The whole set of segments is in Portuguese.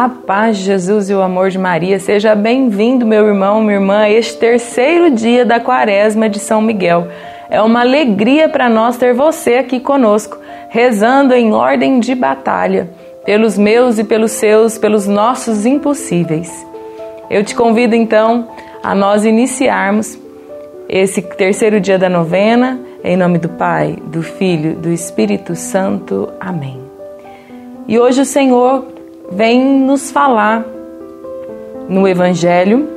A paz de Jesus e o amor de Maria. Seja bem-vindo, meu irmão, minha irmã, a este terceiro dia da quaresma de São Miguel. É uma alegria para nós ter você aqui conosco, rezando em ordem de batalha, pelos meus e pelos seus, pelos nossos impossíveis. Eu te convido então a nós iniciarmos esse terceiro dia da novena, em nome do Pai, do Filho, do Espírito Santo. Amém. E hoje o Senhor vem nos falar no Evangelho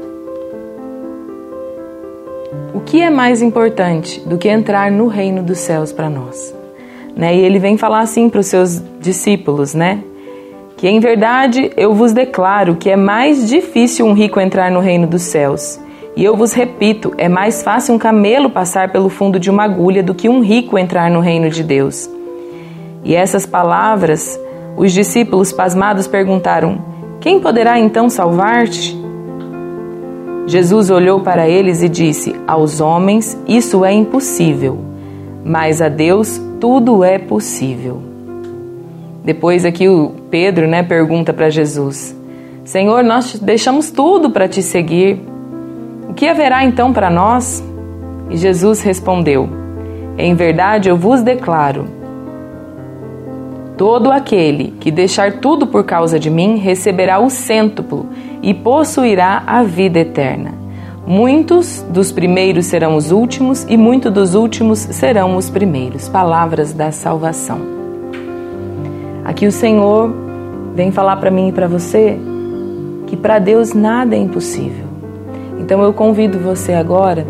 o que é mais importante do que entrar no reino dos céus para nós. Né? E ele vem falar assim para os seus discípulos, né? Que em verdade eu vos declaro que é mais difícil um rico entrar no reino dos céus. E eu vos repito, é mais fácil um camelo passar pelo fundo de uma agulha do que um rico entrar no reino de Deus. E essas palavras os discípulos, pasmados, perguntaram: Quem poderá então salvar-te? Jesus olhou para eles e disse: Aos homens isso é impossível, mas a Deus tudo é possível. Depois aqui o Pedro, né, pergunta para Jesus: Senhor, nós deixamos tudo para te seguir. O que haverá então para nós? E Jesus respondeu: Em verdade eu vos declaro, Todo aquele que deixar tudo por causa de mim receberá o cêntuplo e possuirá a vida eterna. Muitos dos primeiros serão os últimos e muitos dos últimos serão os primeiros. Palavras da salvação. Aqui o Senhor vem falar para mim e para você que para Deus nada é impossível. Então eu convido você agora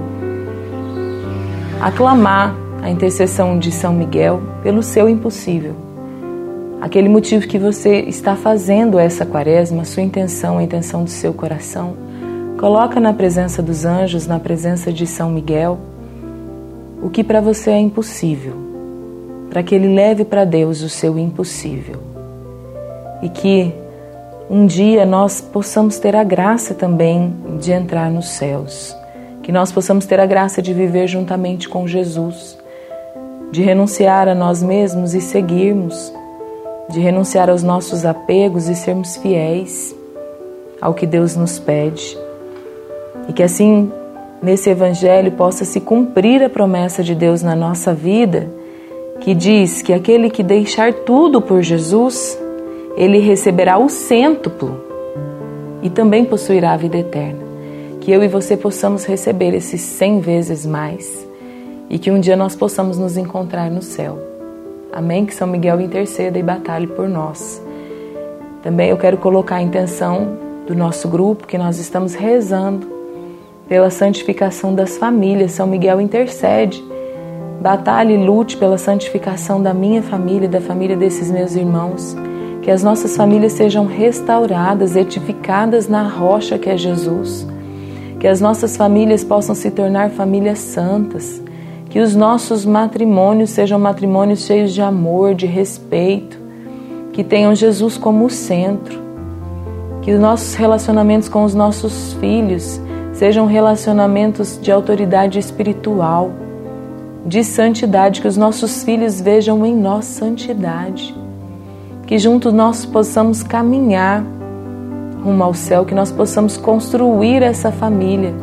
a clamar a intercessão de São Miguel pelo seu impossível aquele motivo que você está fazendo essa quaresma, sua intenção, a intenção do seu coração, coloca na presença dos anjos, na presença de São Miguel, o que para você é impossível, para que ele leve para Deus o seu impossível. E que um dia nós possamos ter a graça também de entrar nos céus, que nós possamos ter a graça de viver juntamente com Jesus, de renunciar a nós mesmos e seguirmos de renunciar aos nossos apegos e sermos fiéis ao que Deus nos pede. E que assim, nesse Evangelho, possa se cumprir a promessa de Deus na nossa vida, que diz que aquele que deixar tudo por Jesus, ele receberá o cêntuplo e também possuirá a vida eterna. Que eu e você possamos receber esses cem vezes mais e que um dia nós possamos nos encontrar no céu. Amém? Que São Miguel interceda e batalhe por nós. Também eu quero colocar a intenção do nosso grupo que nós estamos rezando pela santificação das famílias. São Miguel intercede. Batalhe e lute pela santificação da minha família, da família desses meus irmãos. Que as nossas famílias sejam restauradas, edificadas na rocha que é Jesus. Que as nossas famílias possam se tornar famílias santas que os nossos matrimônios sejam matrimônios cheios de amor, de respeito, que tenham Jesus como centro. Que os nossos relacionamentos com os nossos filhos sejam relacionamentos de autoridade espiritual, de santidade, que os nossos filhos vejam em nós santidade. Que juntos nós possamos caminhar rumo ao céu, que nós possamos construir essa família,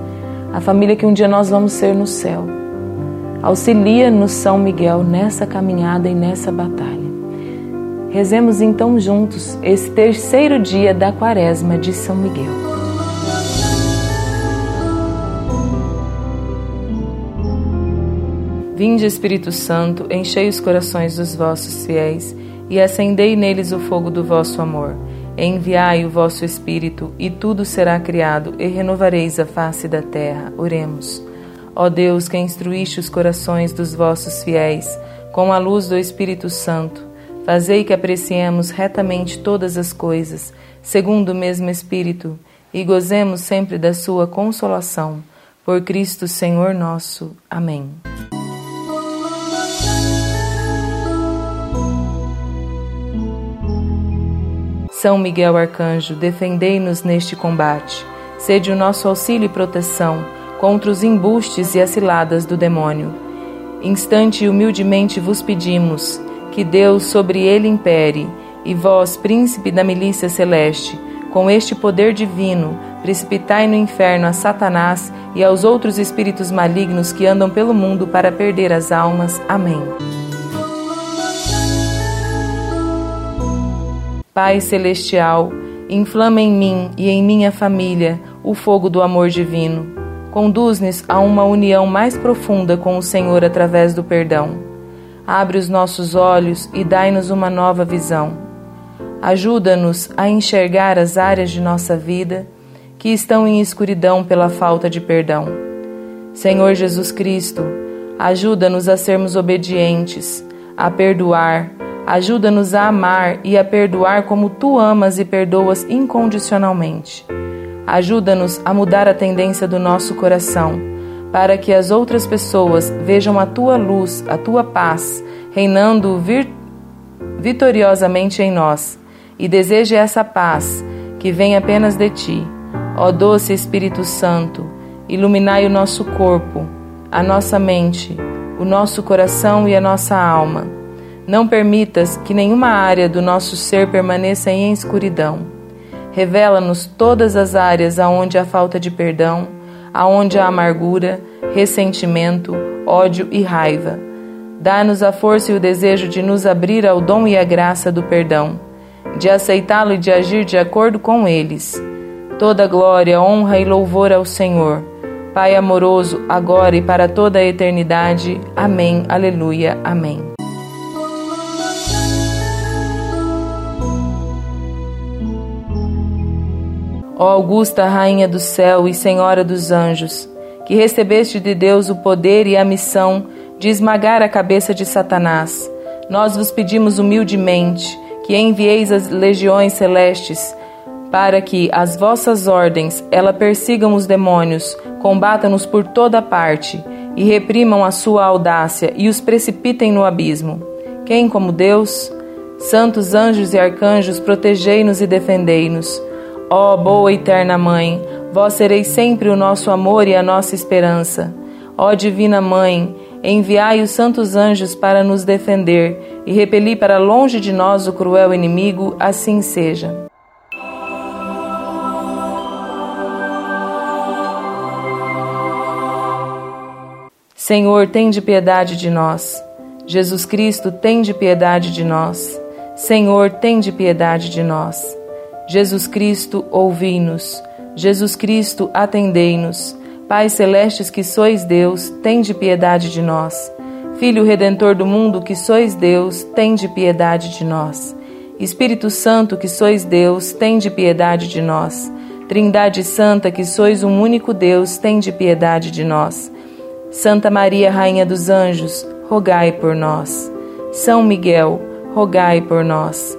a família que um dia nós vamos ser no céu. Auxilia-nos, São Miguel, nessa caminhada e nessa batalha. Rezemos então juntos esse terceiro dia da Quaresma de São Miguel. Vinde, Espírito Santo, enchei os corações dos vossos fiéis e acendei neles o fogo do vosso amor. Enviai o vosso Espírito, e tudo será criado, e renovareis a face da terra. Oremos. Ó Deus, que instruíste os corações dos vossos fiéis com a luz do Espírito Santo, fazei que apreciemos retamente todas as coisas, segundo o mesmo Espírito, e gozemos sempre da sua consolação. Por Cristo Senhor nosso. Amém. São Miguel Arcanjo, defendei-nos neste combate. Sede o nosso auxílio e proteção contra os embustes e as ciladas do demônio. Instante e humildemente vos pedimos que Deus sobre ele impere, e vós, príncipe da milícia celeste, com este poder divino, precipitai no inferno a Satanás e aos outros espíritos malignos que andam pelo mundo para perder as almas. Amém. Pai Celestial, inflama em mim e em minha família o fogo do amor divino. Conduz-nos a uma união mais profunda com o Senhor através do perdão. Abre os nossos olhos e dai-nos uma nova visão Ajuda-nos a enxergar as áreas de nossa vida que estão em escuridão pela falta de perdão. Senhor Jesus Cristo, ajuda-nos a sermos obedientes, a perdoar, ajuda-nos a amar e a perdoar como tu amas e perdoas incondicionalmente. Ajuda-nos a mudar a tendência do nosso coração, para que as outras pessoas vejam a tua luz, a tua paz, reinando vir vitoriosamente em nós e deseje essa paz que vem apenas de ti. Ó doce Espírito Santo, iluminai o nosso corpo, a nossa mente, o nosso coração e a nossa alma. Não permitas que nenhuma área do nosso ser permaneça em escuridão. Revela-nos todas as áreas aonde há falta de perdão, aonde há amargura, ressentimento, ódio e raiva. Dá-nos a força e o desejo de nos abrir ao dom e à graça do perdão de aceitá-lo e de agir de acordo com eles. Toda glória, honra e louvor ao Senhor, Pai amoroso, agora e para toda a eternidade. Amém. Aleluia. Amém. Ó Augusta Rainha do céu e Senhora dos anjos, que recebeste de Deus o poder e a missão de esmagar a cabeça de Satanás, nós vos pedimos humildemente que envieis as legiões celestes, para que as vossas ordens ela persigam os demônios, combatam-nos por toda parte e reprimam a sua audácia e os precipitem no abismo. Quem como Deus? Santos anjos e arcanjos, protegei-nos e defendei-nos. Ó boa e eterna Mãe, vós sereis sempre o nosso amor e a nossa esperança. Ó Divina Mãe, Enviai os santos anjos para nos defender e repeli para longe de nós o cruel inimigo, assim seja. Senhor, tem de piedade de nós. Jesus Cristo, tem de piedade de nós. Senhor, tem de piedade de nós. Jesus Cristo, ouvi-nos. Jesus Cristo, atendei-nos. Pai celestes que sois Deus, tende piedade de nós. Filho redentor do mundo que sois Deus, tende piedade de nós. Espírito Santo que sois Deus, tende piedade de nós. Trindade Santa que sois um único Deus, tende piedade de nós. Santa Maria, Rainha dos Anjos, rogai por nós. São Miguel, rogai por nós.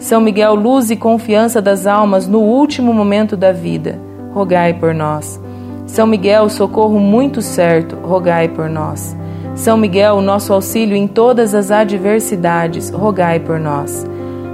São Miguel, luz e confiança das almas no último momento da vida, rogai por nós. São Miguel, socorro muito certo, rogai por nós. São Miguel, nosso auxílio em todas as adversidades, rogai por nós.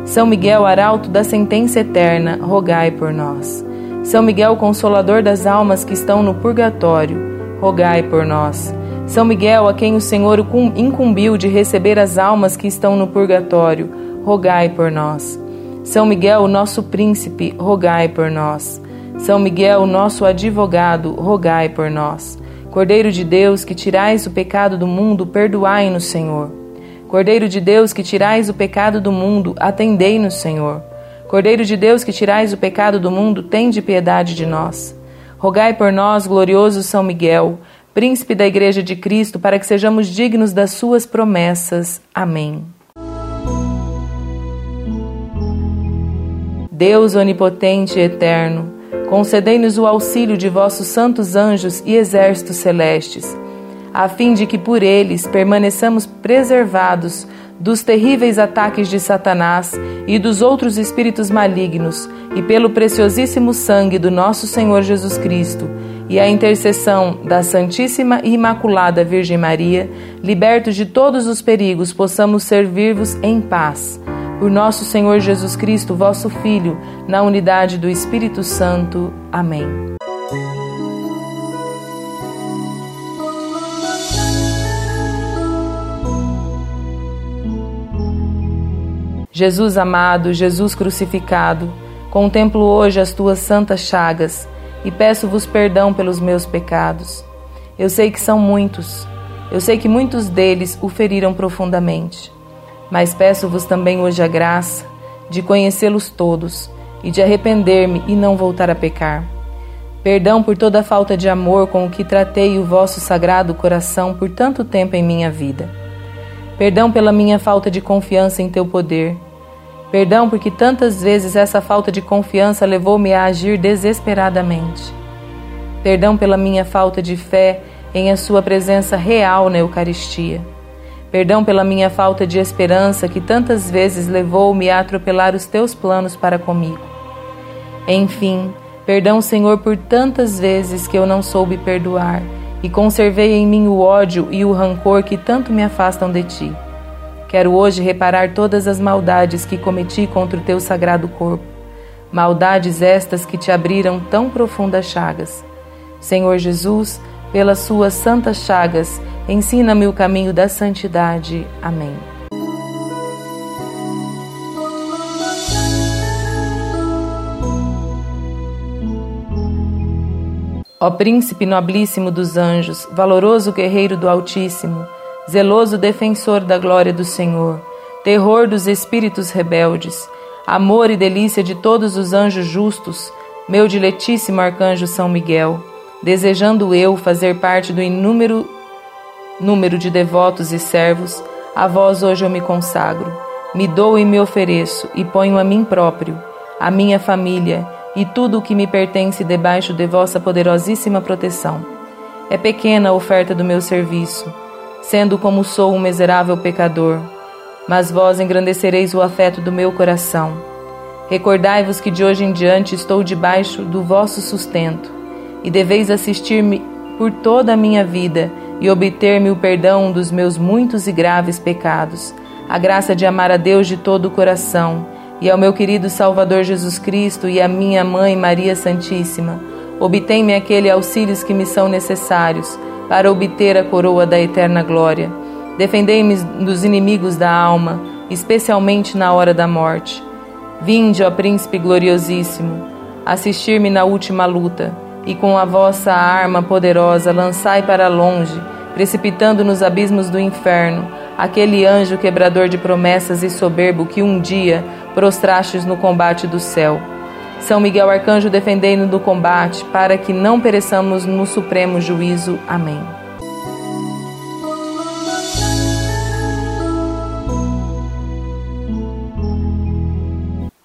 São Miguel, arauto da sentença eterna, rogai por nós. São Miguel, consolador das almas que estão no purgatório, rogai por nós. São Miguel, a quem o Senhor incumbiu de receber as almas que estão no purgatório, rogai por nós. São Miguel, nosso príncipe, rogai por nós. São Miguel, nosso advogado, rogai por nós. Cordeiro de Deus, que tirais o pecado do mundo, perdoai-nos, Senhor. Cordeiro de Deus, que tirais o pecado do mundo, atendei-nos, Senhor. Cordeiro de Deus, que tirais o pecado do mundo, tende piedade de nós. Rogai por nós, glorioso São Miguel, príncipe da Igreja de Cristo, para que sejamos dignos das suas promessas. Amém. Deus onipotente e eterno, concedei-nos o auxílio de vossos santos anjos e exércitos celestes, a fim de que por eles permaneçamos preservados dos terríveis ataques de Satanás e dos outros espíritos malignos, e pelo preciosíssimo sangue do nosso Senhor Jesus Cristo e a intercessão da Santíssima e Imaculada Virgem Maria, libertos de todos os perigos, possamos servir-vos em paz. Por nosso Senhor Jesus Cristo, vosso Filho, na unidade do Espírito Santo. Amém. Jesus amado, Jesus crucificado, contemplo hoje as tuas santas chagas e peço-vos perdão pelos meus pecados. Eu sei que são muitos, eu sei que muitos deles o feriram profundamente, mas peço-vos também hoje a graça de conhecê-los todos e de arrepender-me e não voltar a pecar. Perdão por toda a falta de amor com o que tratei o vosso sagrado coração por tanto tempo em minha vida. Perdão pela minha falta de confiança em teu poder Perdão porque tantas vezes essa falta de confiança levou-me a agir desesperadamente. Perdão pela minha falta de fé em a Sua presença real na Eucaristia. Perdão pela minha falta de esperança que tantas vezes levou-me a atropelar os teus planos para comigo. Enfim, perdão, Senhor, por tantas vezes que eu não soube perdoar e conservei em mim o ódio e o rancor que tanto me afastam de ti. Quero hoje reparar todas as maldades que cometi contra o teu sagrado corpo, maldades estas que te abriram tão profundas chagas. Senhor Jesus, pelas suas santas chagas, ensina-me o caminho da santidade. Amém. Ó Príncipe nobilíssimo dos anjos, valoroso guerreiro do Altíssimo, zeloso defensor da glória do Senhor, terror dos espíritos rebeldes, amor e delícia de todos os anjos justos, meu diletíssimo arcanjo São Miguel, desejando eu fazer parte do inúmero número de devotos e servos, a vós hoje eu me consagro, me dou e me ofereço e ponho a mim próprio, a minha família e tudo o que me pertence debaixo de vossa poderosíssima proteção. É pequena a oferta do meu serviço sendo como sou um miserável pecador. Mas vós engrandecereis o afeto do meu coração. Recordai-vos que de hoje em diante estou debaixo do vosso sustento, e deveis assistir-me por toda a minha vida e obter-me o perdão dos meus muitos e graves pecados, a graça de amar a Deus de todo o coração, e ao meu querido Salvador Jesus Cristo e à minha mãe Maria Santíssima. Obtém-me aquele auxílios que me são necessários para obter a coroa da eterna glória. Defendei-me dos inimigos da alma, especialmente na hora da morte. Vinde, ó Príncipe gloriosíssimo, assistir-me na última luta, e com a vossa arma poderosa lançai para longe, precipitando nos abismos do inferno, aquele anjo quebrador de promessas e soberbo que um dia prostrastes no combate do céu. São Miguel Arcanjo, defendei-nos do combate, para que não pereçamos no supremo juízo. Amém.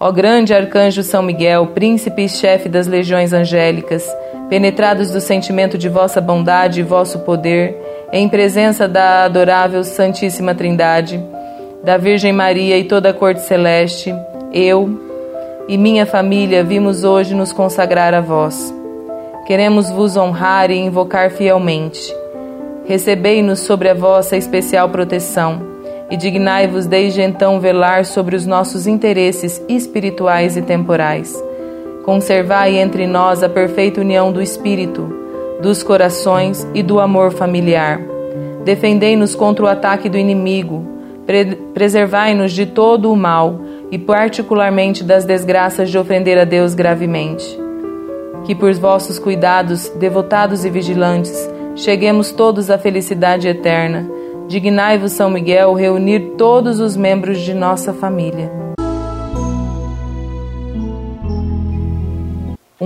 Ó grande arcanjo São Miguel, príncipe e chefe das legiões angélicas, penetrados do sentimento de vossa bondade e vosso poder, em presença da adorável Santíssima Trindade, da Virgem Maria e toda a corte celeste, eu, e minha família vimos hoje nos consagrar a vós. Queremos vos honrar e invocar fielmente. Recebei-nos sobre a vossa especial proteção e dignai-vos desde então velar sobre os nossos interesses espirituais e temporais. Conservai entre nós a perfeita união do espírito, dos corações e do amor familiar. Defendei-nos contra o ataque do inimigo, pre preservai-nos de todo o mal e particularmente das desgraças de ofender a Deus gravemente. Que por vossos cuidados, devotados e vigilantes, cheguemos todos à felicidade eterna. Dignai-vos, São Miguel, reunir todos os membros de nossa família.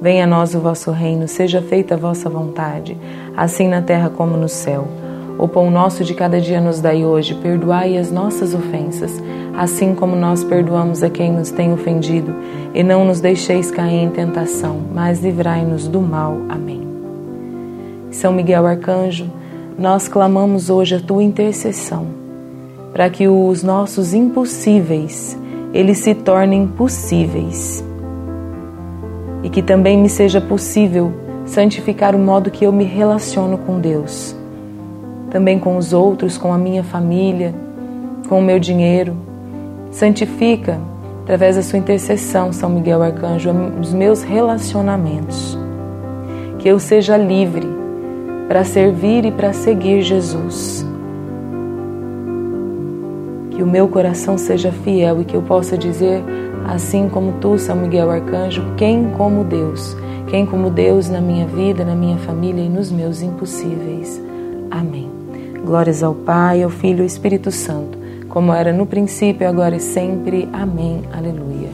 Venha a nós o vosso reino, seja feita a vossa vontade, assim na terra como no céu. O pão nosso de cada dia nos dai hoje, perdoai as nossas ofensas, assim como nós perdoamos a quem nos tem ofendido, e não nos deixeis cair em tentação, mas livrai-nos do mal. Amém. São Miguel Arcanjo, nós clamamos hoje a tua intercessão, para que os nossos impossíveis eles se tornem possíveis. E que também me seja possível santificar o modo que eu me relaciono com Deus também com os outros, com a minha família, com o meu dinheiro. Santifica, através da sua intercessão, São Miguel Arcanjo, os meus relacionamentos. Que eu seja livre para servir e para seguir Jesus. Que o meu coração seja fiel e que eu possa dizer, assim como tu, São Miguel Arcanjo, quem como Deus, quem como Deus na minha vida, na minha família e nos meus impossíveis. Amém. Glórias ao Pai, ao Filho e ao Espírito Santo, como era no princípio, agora e sempre. Amém. Aleluia.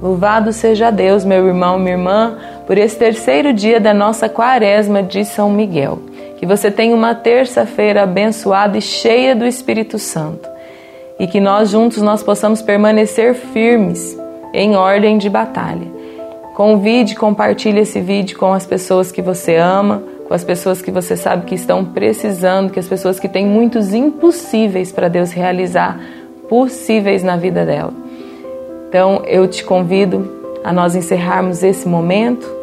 Louvado seja Deus, meu irmão, minha irmã, por esse terceiro dia da nossa quaresma de São Miguel. Que você tenha uma terça-feira abençoada e cheia do Espírito Santo. E que nós juntos nós possamos permanecer firmes em ordem de batalha. Convide, compartilhe esse vídeo com as pessoas que você ama com as pessoas que você sabe que estão precisando, que as pessoas que têm muitos impossíveis para Deus realizar possíveis na vida dela. Então eu te convido a nós encerrarmos esse momento.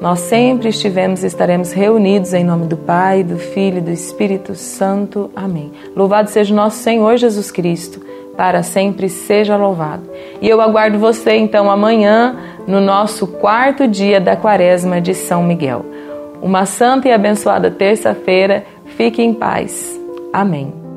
Nós sempre estivemos e estaremos reunidos em nome do Pai, do Filho e do Espírito Santo. Amém. Louvado seja o nosso Senhor Jesus Cristo, para sempre seja louvado. E eu aguardo você então amanhã no nosso quarto dia da Quaresma de São Miguel. Uma santa e abençoada terça-feira. Fique em paz. Amém.